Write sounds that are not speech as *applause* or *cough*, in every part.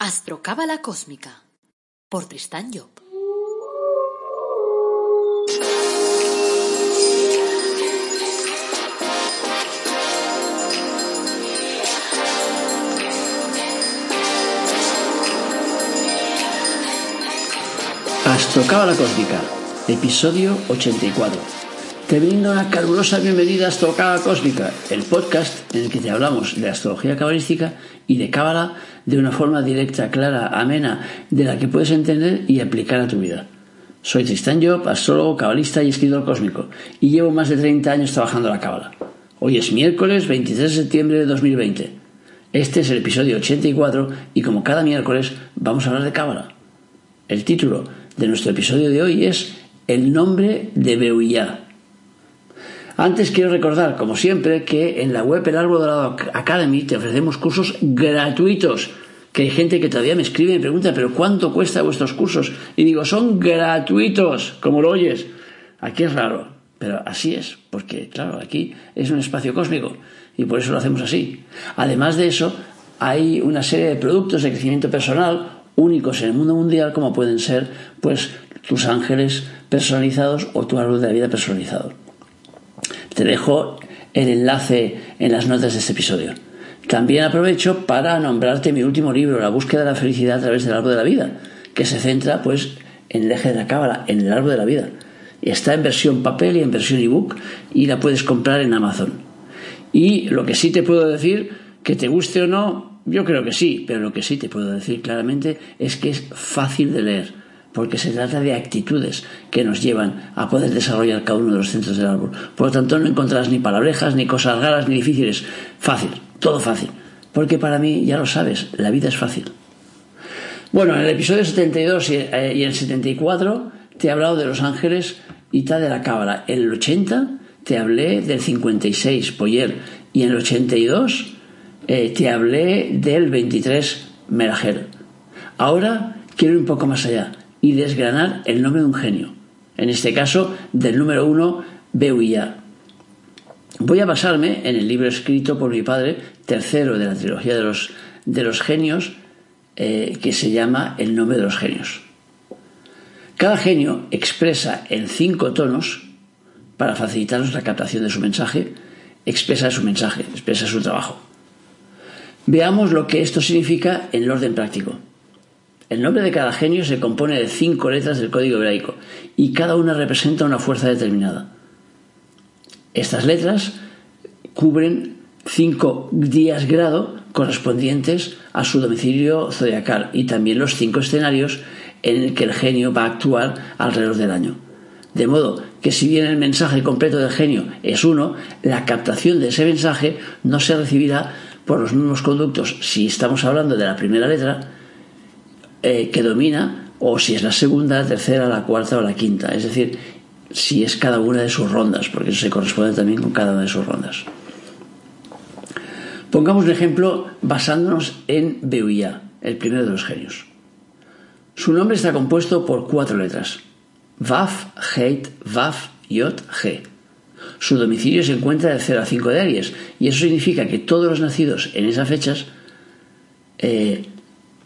Astrocábala Cósmica por Tristán Job. Astrocábala Cósmica, episodio 84. Te brindo una calurosa bienvenida a Astrocábala Cósmica, el podcast en el que te hablamos de astrología cabalística y de cábala de una forma directa, clara, amena, de la que puedes entender y aplicar a tu vida. Soy Tristan Job, astrólogo, cabalista y escritor cósmico, y llevo más de 30 años trabajando la cábala. Hoy es miércoles 23 de septiembre de 2020. Este es el episodio 84 y como cada miércoles vamos a hablar de cábala. El título de nuestro episodio de hoy es El nombre de Beuillá. Antes quiero recordar, como siempre, que en la web El Árbol Dorado Academy te ofrecemos cursos gratuitos. Que hay gente que todavía me escribe y me pregunta, ¿pero cuánto cuesta vuestros cursos? Y digo, son gratuitos, como lo oyes. Aquí es raro, pero así es, porque claro, aquí es un espacio cósmico y por eso lo hacemos así. Además de eso, hay una serie de productos de crecimiento personal únicos en el mundo mundial, como pueden ser, pues, tus ángeles personalizados o tu árbol de la vida personalizado. Te dejo el enlace en las notas de este episodio. También aprovecho para nombrarte mi último libro, La búsqueda de la felicidad a través del árbol de la vida, que se centra pues en el eje de la cábala, en el árbol de la vida. Está en versión papel y en versión ebook y la puedes comprar en Amazon. Y lo que sí te puedo decir, que te guste o no, yo creo que sí, pero lo que sí te puedo decir claramente es que es fácil de leer porque se trata de actitudes que nos llevan a poder desarrollar cada uno de los centros del árbol. Por lo tanto, no encontrarás ni palabrejas, ni cosas raras, ni difíciles. Fácil, todo fácil. Porque para mí, ya lo sabes, la vida es fácil. Bueno, en el episodio 72 y en el 74 te he hablado de los ángeles y tal de la cábala. En el 80 te hablé del 56, Poyer, y en el 82 eh, te hablé del 23, Merajer. Ahora quiero ir un poco más allá y desgranar el nombre de un genio, en este caso del número uno, Beuillá. Voy a basarme en el libro escrito por mi padre, tercero de la trilogía de los, de los genios, eh, que se llama El nombre de los genios. Cada genio expresa en cinco tonos, para facilitarnos la captación de su mensaje, expresa su mensaje, expresa su trabajo. Veamos lo que esto significa en el orden práctico. El nombre de cada genio se compone de cinco letras del código hebraico y cada una representa una fuerza determinada. Estas letras cubren cinco días grado correspondientes a su domicilio zodiacal y también los cinco escenarios en el que el genio va a actuar alrededor del año. De modo que si bien el mensaje completo del genio es uno, la captación de ese mensaje no se recibirá por los mismos conductos si estamos hablando de la primera letra eh, que domina o si es la segunda, la tercera, la cuarta o la quinta. Es decir, si es cada una de sus rondas, porque eso se corresponde también con cada una de sus rondas. Pongamos un ejemplo basándonos en Beuillá, el primero de los genios. Su nombre está compuesto por cuatro letras: Vaf, Heit, Vaf, Yot, G. Su domicilio se encuentra de 0 a 5 de Aries, y eso significa que todos los nacidos en esas fechas eh,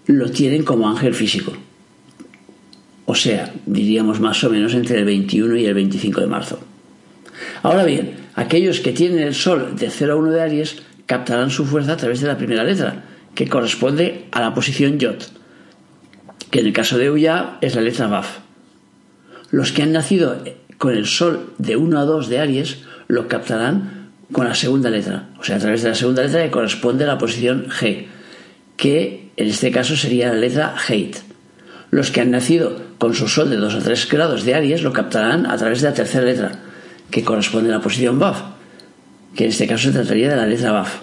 lo tienen como ángel físico. O sea, diríamos más o menos entre el 21 y el 25 de marzo. Ahora bien, aquellos que tienen el Sol de 0 a 1 de Aries captarán su fuerza a través de la primera letra, que corresponde a la posición Yot, que en el caso de Uya es la letra Baf. Los que han nacido con el Sol de 1 a 2 de Aries lo captarán con la segunda letra, o sea, a través de la segunda letra que corresponde a la posición G, que en este caso sería la letra Heit. Los que han nacido con su sol de 2 a 3 grados de Aries lo captarán a través de la tercera letra, que corresponde a la posición Baf, que en este caso se trataría de la letra Baf.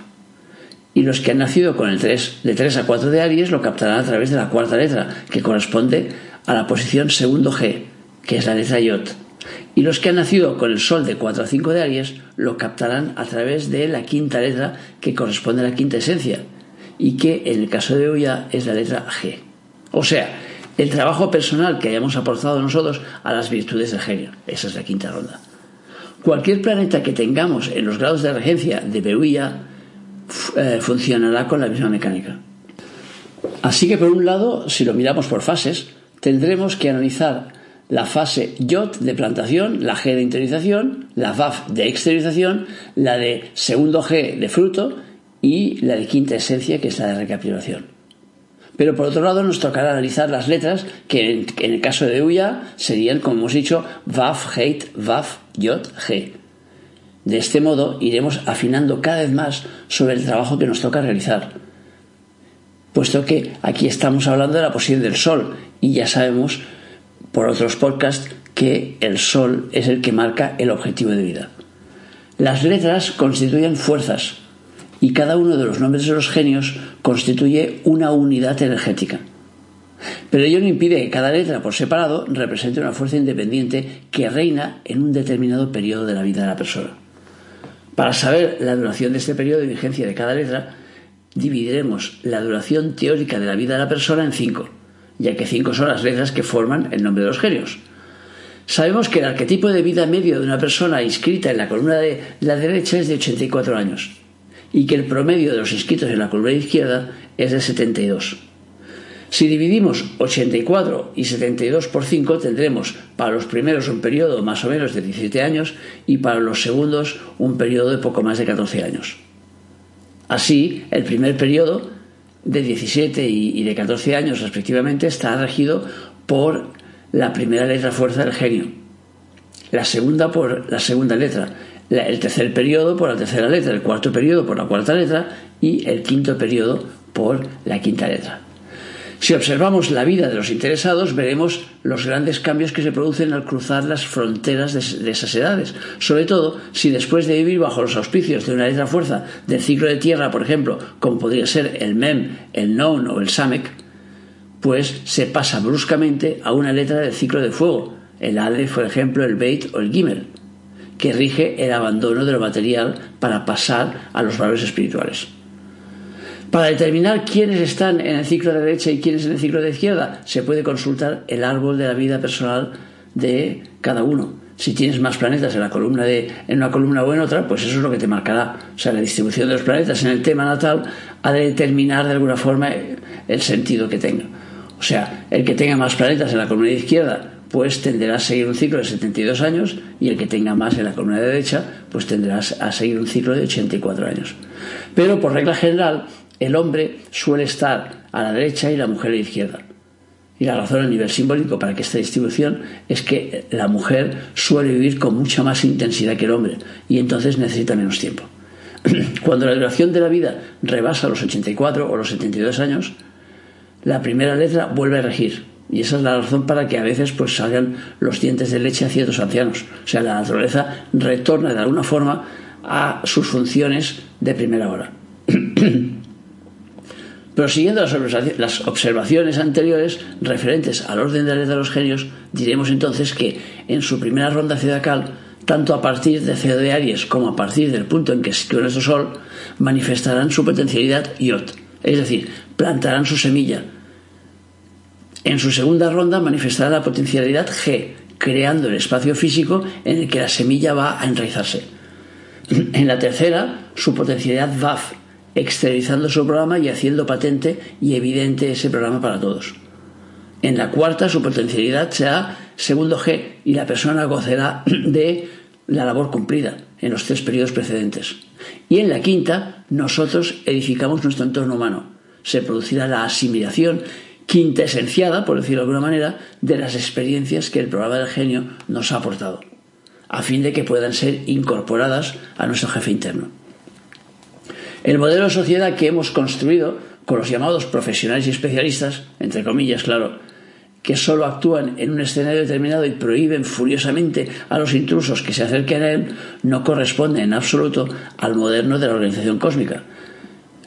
Y los que han nacido con el 3 de 3 a 4 de Aries lo captarán a través de la cuarta letra, que corresponde a la posición segundo G, que es la letra Yot. Y los que han nacido con el Sol de 4 a 5 de Aries lo captarán a través de la quinta letra, que corresponde a la quinta esencia, y que en el caso de Oya es la letra G. O sea, el trabajo personal que hayamos aportado nosotros a las virtudes del genio. Esa es la quinta ronda. Cualquier planeta que tengamos en los grados de regencia de Beuya eh, funcionará con la misma mecánica. Así que por un lado, si lo miramos por fases, tendremos que analizar la fase YOT de plantación, la G de interiorización, la VAF de exteriorización, la de segundo G de fruto y la de quinta esencia, que es la de recapitulación. Pero por otro lado nos tocará analizar las letras que en, el caso de UYA serían, como hemos dicho, VAF, HEIT, VAF, YOT, G. De este modo iremos afinando cada vez más sobre el trabajo que nos toca realizar, puesto que aquí estamos hablando de la posición del Sol y ya sabemos por otros podcasts que el Sol es el que marca el objetivo de vida. Las letras constituyen fuerzas y cada uno de los nombres de los genios constituye una unidad energética. Pero ello no impide que cada letra por separado represente una fuerza independiente que reina en un determinado periodo de la vida de la persona. Para saber la duración de este periodo de vigencia de cada letra, dividiremos la duración teórica de la vida de la persona en cinco ya que cinco son las letras que forman el nombre de los genios. Sabemos que el arquetipo de vida medio de una persona inscrita en la columna de la derecha es de 84 años y que el promedio de los inscritos en la columna izquierda es de 72. Si dividimos 84 y 72 por 5 tendremos para los primeros un periodo más o menos de 17 años y para los segundos un periodo de poco más de 14 años. Así, el primer periodo de 17 y de 14 años respectivamente está regido por la primera letra fuerza del genio, la segunda por la segunda letra, el tercer periodo por la tercera letra, el cuarto periodo por la cuarta letra y el quinto periodo por la quinta letra. Si observamos la vida de los interesados, veremos los grandes cambios que se producen al cruzar las fronteras de, esas edades, sobre todo si después de vivir bajo los auspicios de una letra fuerza del ciclo de tierra, por ejemplo, como podría ser el MEM, el NON o el SAMEC, pues se pasa bruscamente a una letra del ciclo de fuego, el ALE, por ejemplo, el BEIT o el GIMEL, que rige el abandono de lo material para pasar a los valores espirituales. Para determinar quiénes están en el ciclo de derecha y quiénes en el ciclo de izquierda, se puede consultar el árbol de la vida personal de cada uno. Si tienes más planetas en la columna de, en una columna o en otra, pues eso es lo que te marcará. O sea, la distribución de los planetas en el tema natal ha de determinar de alguna forma el sentido que tenga. O sea, el que tenga más planetas en la columna izquierda, pues tenderá a seguir un ciclo de 72 años y el que tenga más en la columna de derecha, pues tendrá a seguir un ciclo de 84 años. Pero por regla general, el hombre suele estar a la derecha y la mujer a la izquierda. Y la razón a nivel simbólico para que esta distribución es que la mujer suele vivir con mucha más intensidad que el hombre y entonces necesita menos tiempo. *clears throat* Cuando la duración de la vida rebasa los 84 o los 72 años, la primera letra vuelve a regir. Y esa es la razón para que a veces pues salgan los dientes de leche a ciertos ancianos. O sea, la naturaleza retorna de alguna forma a sus funciones de primera hora. *clears throat* Pero siguiendo las observaciones anteriores referentes al orden de la de los genios, diremos entonces que en su primera ronda zodiacal, tanto a partir de CEO de Aries como a partir del punto en que sitúa nuestro Sol, manifestarán su potencialidad Yot, es decir, plantarán su semilla. En su segunda ronda manifestará la potencialidad G, creando el espacio físico en el que la semilla va a enraizarse. *clears throat* En la tercera, su potencialidad VAF, exteriorizando su programa y haciendo patente y evidente ese programa para todos. En la cuarta, su potencialidad será segundo G y la persona gozará *clears throat* de la labor cumplida en los tres periodos precedentes. Y en la quinta, nosotros edificamos nuestro entorno humano. Se producirá la asimilación quinta esenciada, por decirlo de alguna manera, de las experiencias que el programa del genio nos ha aportado, a fin de que puedan ser incorporadas a nuestro jefe interno. El modelo de sociedad que hemos construido con los llamados profesionales y especialistas, entre comillas, claro, que solo actúan en un escenario determinado y prohíben furiosamente a los intrusos que se acerquen a él, no corresponde en absoluto al moderno de la organización cósmica.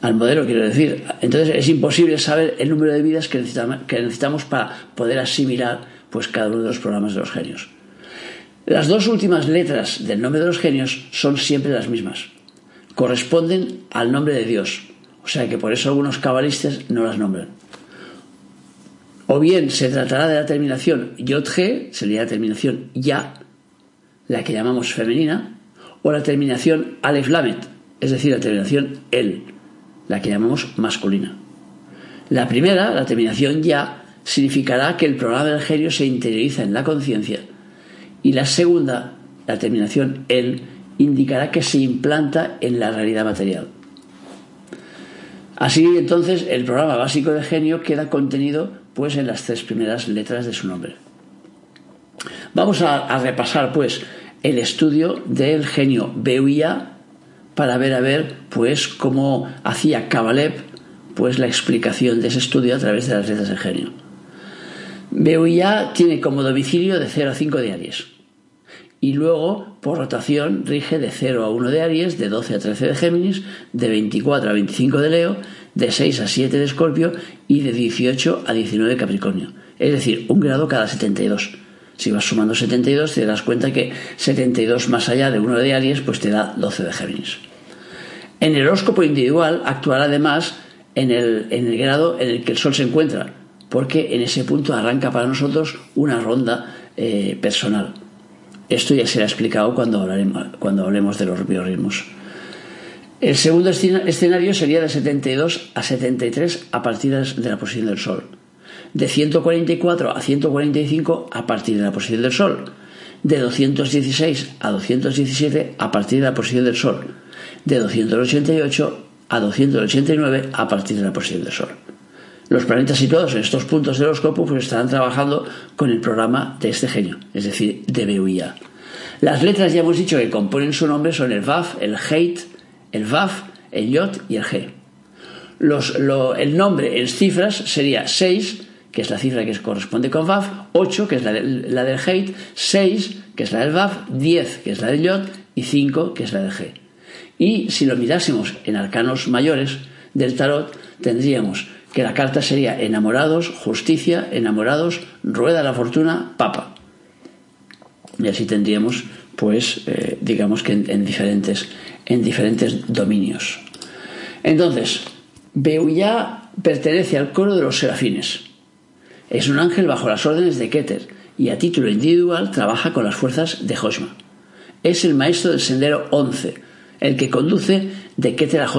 Al modelo, quiero decir. Entonces es imposible saber el número de vidas que necesitamos, para poder asimilar pues, cada uno de los programas de los genios. Las dos últimas letras del nombre de los genios son siempre las mismas corresponden al nombre de Dios. O sea que por eso algunos cabalistas no las nombran. O bien se tratará de la terminación Yod-G, sería la terminación Ya, la que llamamos femenina, o la terminación Aleph Lamet, es decir, la terminación El, la que llamamos masculina. La primera, la terminación ya, significará que el programa del genio se interioriza en la conciencia. Y la segunda, la terminación el, indicará que se implanta en la realidad material. Así entonces el programa básico de genio queda contenido pues en las tres primeras letras de su nombre. Vamos a, repasar pues el estudio del genio Beuya para ver a ver pues cómo hacía Kabalev pues la explicación de ese estudio a través de las letras del genio. Beuya tiene como domicilio de 0 a 5 de Aries y luego por rotación rige de 0 a 1 de Aries, de 12 a 13 de Géminis, de 24 a 25 de Leo, de 6 a 7 de Escorpio y de 18 a 19 de Capricornio. Es decir, un grado cada 72. Si vas sumando 72 te das cuenta que 72 más allá de 1 de Aries pues te da 12 de Géminis. En el horóscopo individual actuará además en el, en el grado en el que el Sol se encuentra, porque en ese punto arranca para nosotros una ronda eh, personal. Esto ya será explicado cuando, cuando hablemos de los biorritmos. El segundo escenario sería de 72 a 73 a partir de la posición del Sol. De 144 a 145 a partir de la posición del Sol. De 216 a 217 a partir de la posición del Sol. De 288 a 289 a partir de la posición del Sol. Los planetas situados en estos puntos del horóscopo pues estarán trabajando con el programa de este genio, es decir, de BUIA. Las letras ya hemos dicho que componen su nombre son el VAF, el HEIT, el VAF, el YOT y el G. el nombre en cifras sería 6, que es la cifra que corresponde con VAF, 8, que es la, la del HEIT, 6, que es la del VAF, 10, que es la del YOT y 5, que es la del G. Y si lo mirásemos en arcanos mayores del tarot, tendríamos que la carta sería enamorados, justicia, enamorados, rueda de la fortuna, papa. Y así tendríamos, pues, eh, digamos que en, diferentes, en diferentes dominios. Entonces, Beuya pertenece al coro de los serafines. Es un ángel bajo las órdenes de Keter y a título individual trabaja con las fuerzas de Josma. Es el maestro del sendero 11, el que conduce de Keter a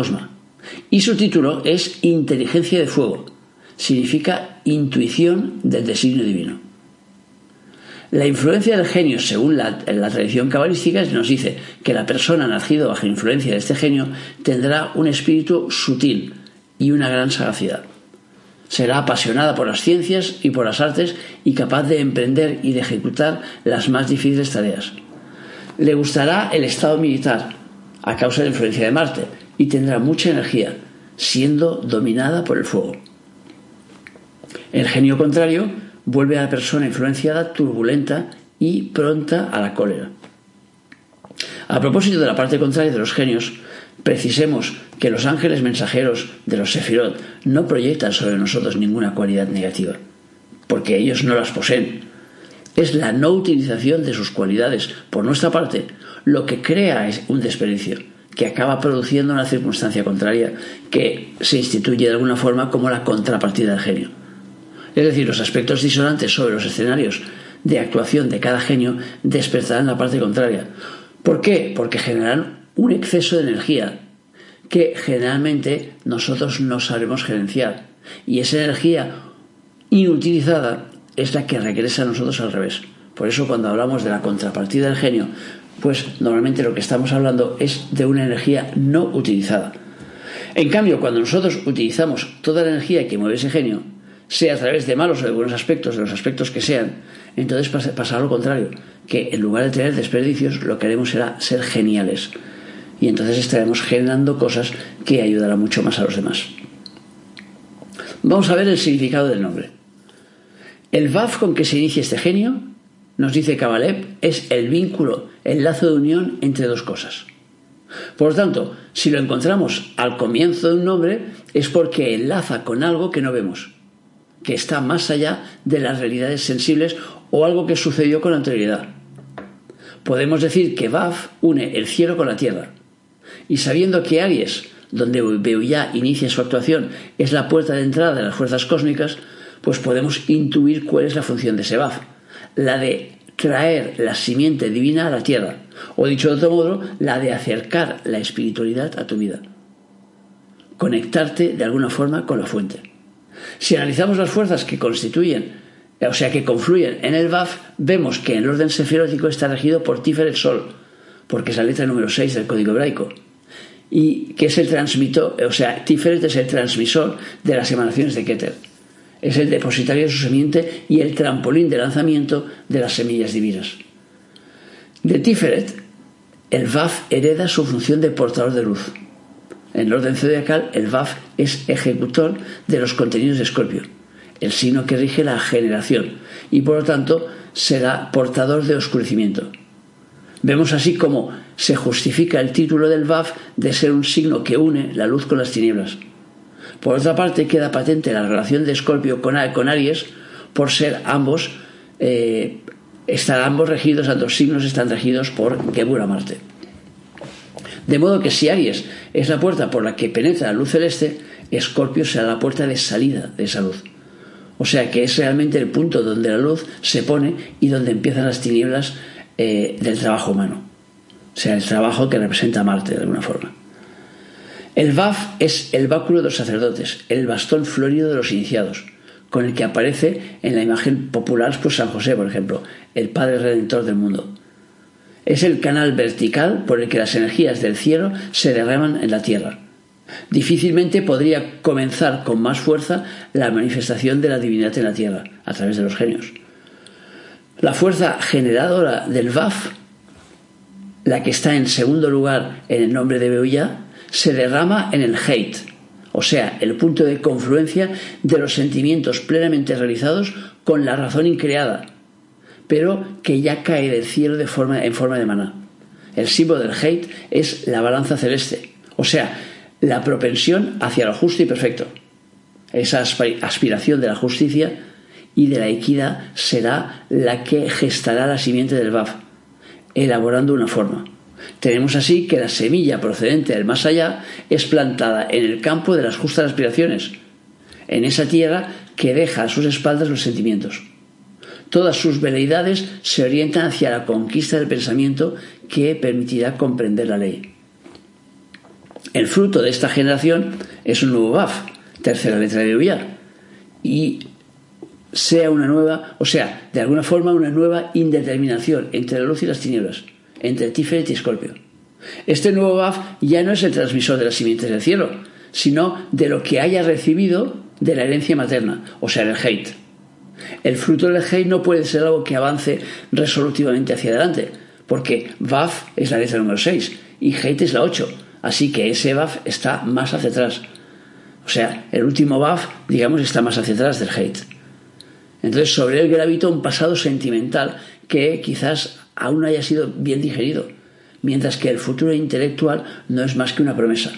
y su título es Inteligencia de Fuego. Significa intuición del designio divino. La influencia del genio, según la, tradición cabalística, nos dice que la persona nacida bajo influencia de este genio tendrá un espíritu sutil y una gran sagacidad. Será apasionada por las ciencias y por las artes y capaz de emprender y de ejecutar las más difíciles tareas. Le gustará el estado militar, a causa de la influencia de Marte, y tendrá mucha energía, siendo dominada por el fuego. El genio contrario vuelve a la persona influenciada turbulenta y pronta a la cólera. A propósito de la parte contraria de los genios, precisemos que los ángeles mensajeros de los Sefirot no proyectan sobre nosotros ninguna cualidad negativa, porque ellos no las poseen. Es la no utilización de sus cualidades por nuestra parte lo que crea un desperdicio que acaba produciendo una circunstancia contraria que se instituye de alguna forma como la contrapartida del genio. Es decir, los aspectos disonantes sobre los escenarios de actuación de cada genio despertarán la parte contraria. ¿Por qué? Porque generan un exceso de energía que generalmente nosotros no sabemos gerenciar. Y esa energía inutilizada es la que regresa a nosotros al revés. Por eso cuando hablamos de la contrapartida del genio, pues normalmente lo que estamos hablando es de una energía no utilizada. En cambio, cuando nosotros utilizamos toda la energía que mueve ese genio, sea a través de malos o de buenos aspectos, de los aspectos que sean, entonces pasa, lo contrario, que en lugar de tener desperdicios, lo que haremos será ser geniales. Y entonces estaremos generando cosas que ayudarán mucho más a los demás. Vamos a ver el significado del nombre. El VAF con que se inicia este genio nos dice Kabalev, es el vínculo, el lazo de unión entre dos cosas. Por lo tanto, si lo encontramos al comienzo de un nombre, es porque enlaza con algo que no vemos, que está más allá de las realidades sensibles o algo que sucedió con anterioridad. Podemos decir que Baf une el cielo con la tierra. Y sabiendo que Aries, donde Beuya inicia su actuación, es la puerta de entrada de las fuerzas cósmicas, pues podemos intuir cuál es la función de ese Baf la de traer la simiente divina a la tierra, o dicho de otro modo, la de acercar la espiritualidad a tu vida, conectarte de alguna forma con la fuente. Si analizamos las fuerzas que constituyen, o sea, que confluyen en el VAF, vemos que el orden sefirótico está regido por Tiferet Sol, porque es la letra número 6 del código hebraico, y que es el transmisor, o sea, Tiferet es el transmisor de las emanaciones de Keter. Es el depositario de su semiente y el trampolín de lanzamiento de las semillas divinas. De Tiferet, el VAF hereda su función de portador de luz. En el orden zodiacal, el VAF es ejecutor de los contenidos de Escorpio, el signo que rige la generación, y por lo tanto será portador de oscurecimiento. Vemos así cómo se justifica el título del VAF de ser un signo que une la luz con las tinieblas. Por otra parte, queda patente la relación de Escorpio con, Aries por ser ambos, eh, ambos regidos, ambos signos están regidos por Gebura Marte. De modo que si Aries es la puerta por la que penetra la luz celeste, Escorpio será la puerta de salida de esa luz. O sea que es realmente el punto donde la luz se pone y donde empiezan las tinieblas eh, del trabajo humano. O sea, el trabajo que representa Marte de alguna forma. El Vaf es el báculo de los sacerdotes, el bastón florido de los iniciados, con el que aparece en la imagen popular pues San José, por ejemplo, el Padre Redentor del mundo. Es el canal vertical por el que las energías del cielo se derraman en la tierra. Difícilmente podría comenzar con más fuerza la manifestación de la divinidad en la tierra, a través de los genios. La fuerza generadora del Vaf, la que está en segundo lugar en el nombre de Beuya, se derrama en el Hate, o sea, el punto de confluencia de los sentimientos plenamente realizados con la razón increada, pero que ya cae del cielo de forma, en forma de maná. El símbolo del hate es la balanza celeste, o sea, la propensión hacia lo justo y perfecto. Esa aspiración de la justicia y de la equidad será la que gestará la simiente del Baf, elaborando una forma. Tenemos así que la semilla procedente del más allá es plantada en el campo de las justas aspiraciones, en esa tierra que deja a sus espaldas los sentimientos. Todas sus veleidades se orientan hacia la conquista del pensamiento que permitirá comprender la ley. El fruto de esta generación es un nuevo Baf, tercera letra de Uyar, y sea una nueva, o sea, de alguna forma una nueva indeterminación entre la luz y las tinieblas, entre Tiferet y Escorpio. Este nuevo Baf ya no es el transmisor de las simientes del cielo, sino de lo que haya recibido de la herencia materna, o sea, el hate. El fruto del hate no puede ser algo que avance resolutivamente hacia adelante, porque Vaf es la letra número 6 y hate es la 8, así que ese Vaf está más hacia atrás. O sea, el último Vaf, digamos, está más hacia atrás del hate. Entonces, sobre él gravita un pasado sentimental que quizás aún no haya sido bien digerido, mientras que el futuro intelectual no es más que una promesa.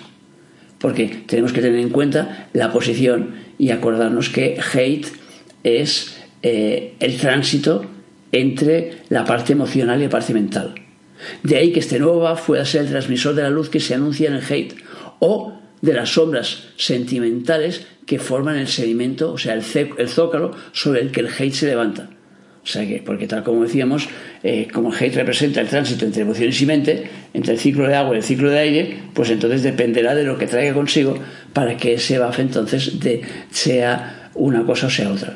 Porque tenemos que tener en cuenta la posición y acordarnos que hate es eh, el tránsito entre la parte emocional y la parte mental. De ahí que este nuevo pueda ser el transmisor de la luz que se anuncia en el hate o de las sombras sentimentales que forman el sedimento, o sea, el, zócalo sobre el que el hate se levanta. O sea que, porque tal como decíamos, eh, como el hate representa el tránsito entre emociones y mente, entre el ciclo de agua y el ciclo de aire, pues entonces dependerá de lo que traiga consigo para que ese baf entonces de, sea una cosa o sea otra.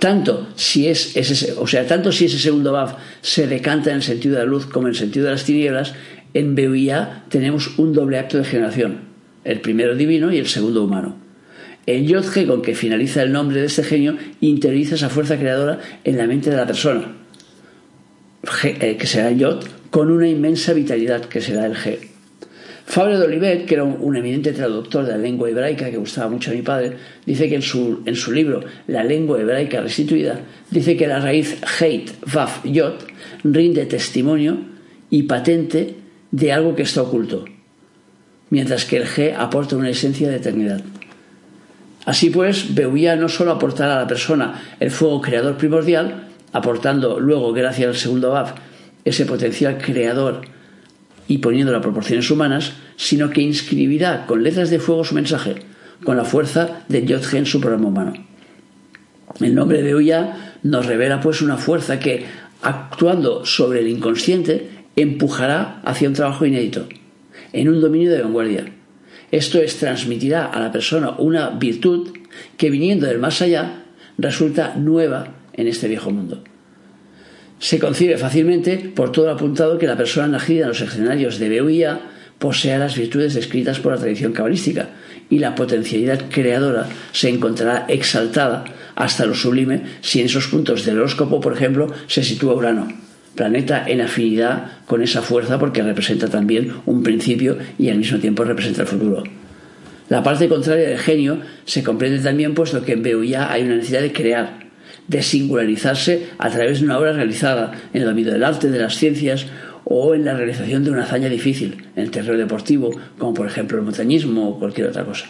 Tanto si es ese, o sea, tanto si ese segundo Baf se decanta en el sentido de la luz como en el sentido de las tinieblas, en Beuía tenemos un doble acto de generación, el primero divino y el segundo humano. El Yodge con que finaliza el nombre de este genio interioriza esa fuerza creadora en la mente de la persona, eh, que será el Yod, con una inmensa vitalidad, que será el G. Fabre de Olivet, que era un, eminente traductor de la lengua hebraica que gustaba mucho a mi padre, dice que en su, en su libro La lengua hebraica restituida, dice que la raíz Heit, Vaf, Yot rinde testimonio y patente de algo que está oculto, mientras que el G aporta una esencia de eternidad. Así pues, Beuya no solo aportará a la persona el fuego creador primordial, aportando luego, gracias al segundo Vaf, ese potencial creador y poniendo las proporciones humanas, sino que inscribirá con letras de fuego su mensaje, con la fuerza de Yodge en su programa humano. El nombre de Uya nos revela pues una fuerza que, actuando sobre el inconsciente, empujará hacia un trabajo inédito, en un dominio de vanguardia. Esto es, transmitirá a la persona una virtud que viniendo del más allá resulta nueva en este viejo mundo. Se concibe fácilmente por todo lo apuntado que la persona nacida en los escenarios de BUIA posea las virtudes descritas por la tradición cabalística y la potencialidad creadora se encontrará exaltada hasta lo sublime si en esos puntos del horóscopo, por ejemplo, se sitúa Urano, planeta en afinidad con esa fuerza porque representa también un principio y al mismo tiempo representa el futuro. La parte contraria del genio se comprende también puesto que en BUIA hay una necesidad de crear, de singularizarse a través de una obra realizada en el dominio del arte, de las ciencias o en la realización de una hazaña difícil en el terreno deportivo, como por ejemplo el montañismo o cualquier otra cosa.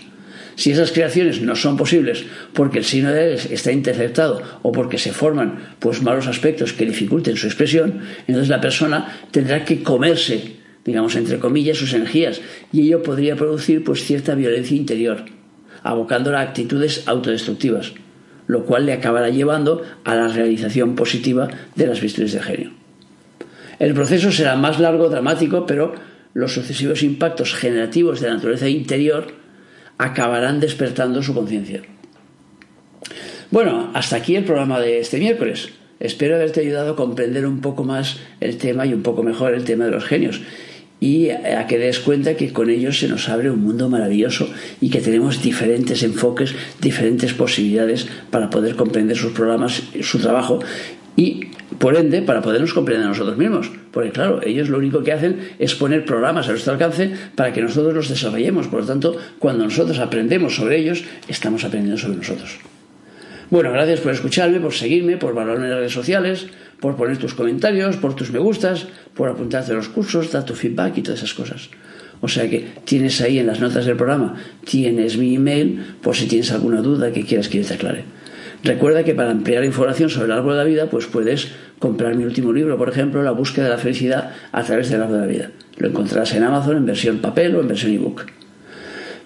Si esas creaciones no son posibles porque el signo de Aries está interceptado o porque se forman pues malos aspectos que dificulten su expresión, entonces la persona tendrá que comerse, digamos entre comillas, sus energías y ello podría producir pues cierta violencia interior, abocándola a actitudes autodestructivas lo cual le acabará llevando a la realización positiva de las virtudes de genio. El proceso será más largo, dramático, pero los sucesivos impactos generativos de la naturaleza interior acabarán despertando su conciencia. Bueno, hasta aquí el programa de este miércoles. Espero haberte ayudado a comprender un poco más el tema y un poco mejor el tema de los genios y a que des cuenta que con ellos se nos abre un mundo maravilloso y que tenemos diferentes enfoques, diferentes posibilidades para poder comprender sus programas, su trabajo y por ende para podernos comprender nosotros mismos. Porque claro, ellos lo único que hacen es poner programas a nuestro alcance para que nosotros los desarrollemos. Por lo tanto, cuando nosotros aprendemos sobre ellos, estamos aprendiendo sobre nosotros. Bueno, gracias por escucharme, por seguirme, por valorarme en las redes sociales, por poner tus comentarios, por tus me gustas, por apuntarte a los cursos, dar tu feedback y todas esas cosas. O sea que tienes ahí en las notas del programa, tienes mi email por si tienes alguna duda que quieras que yo te aclare. Recuerda que para ampliar información sobre el árbol de la vida, pues puedes comprar mi último libro, por ejemplo, La búsqueda de la felicidad a través del árbol de la vida. Lo encontrarás en Amazon en versión papel o en versión ebook.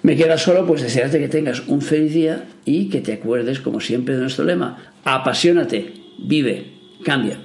Me queda solo pues desearte que tengas un feliz día y que te acuerdes como siempre de nuestro lema, apasionate, vive, cambia.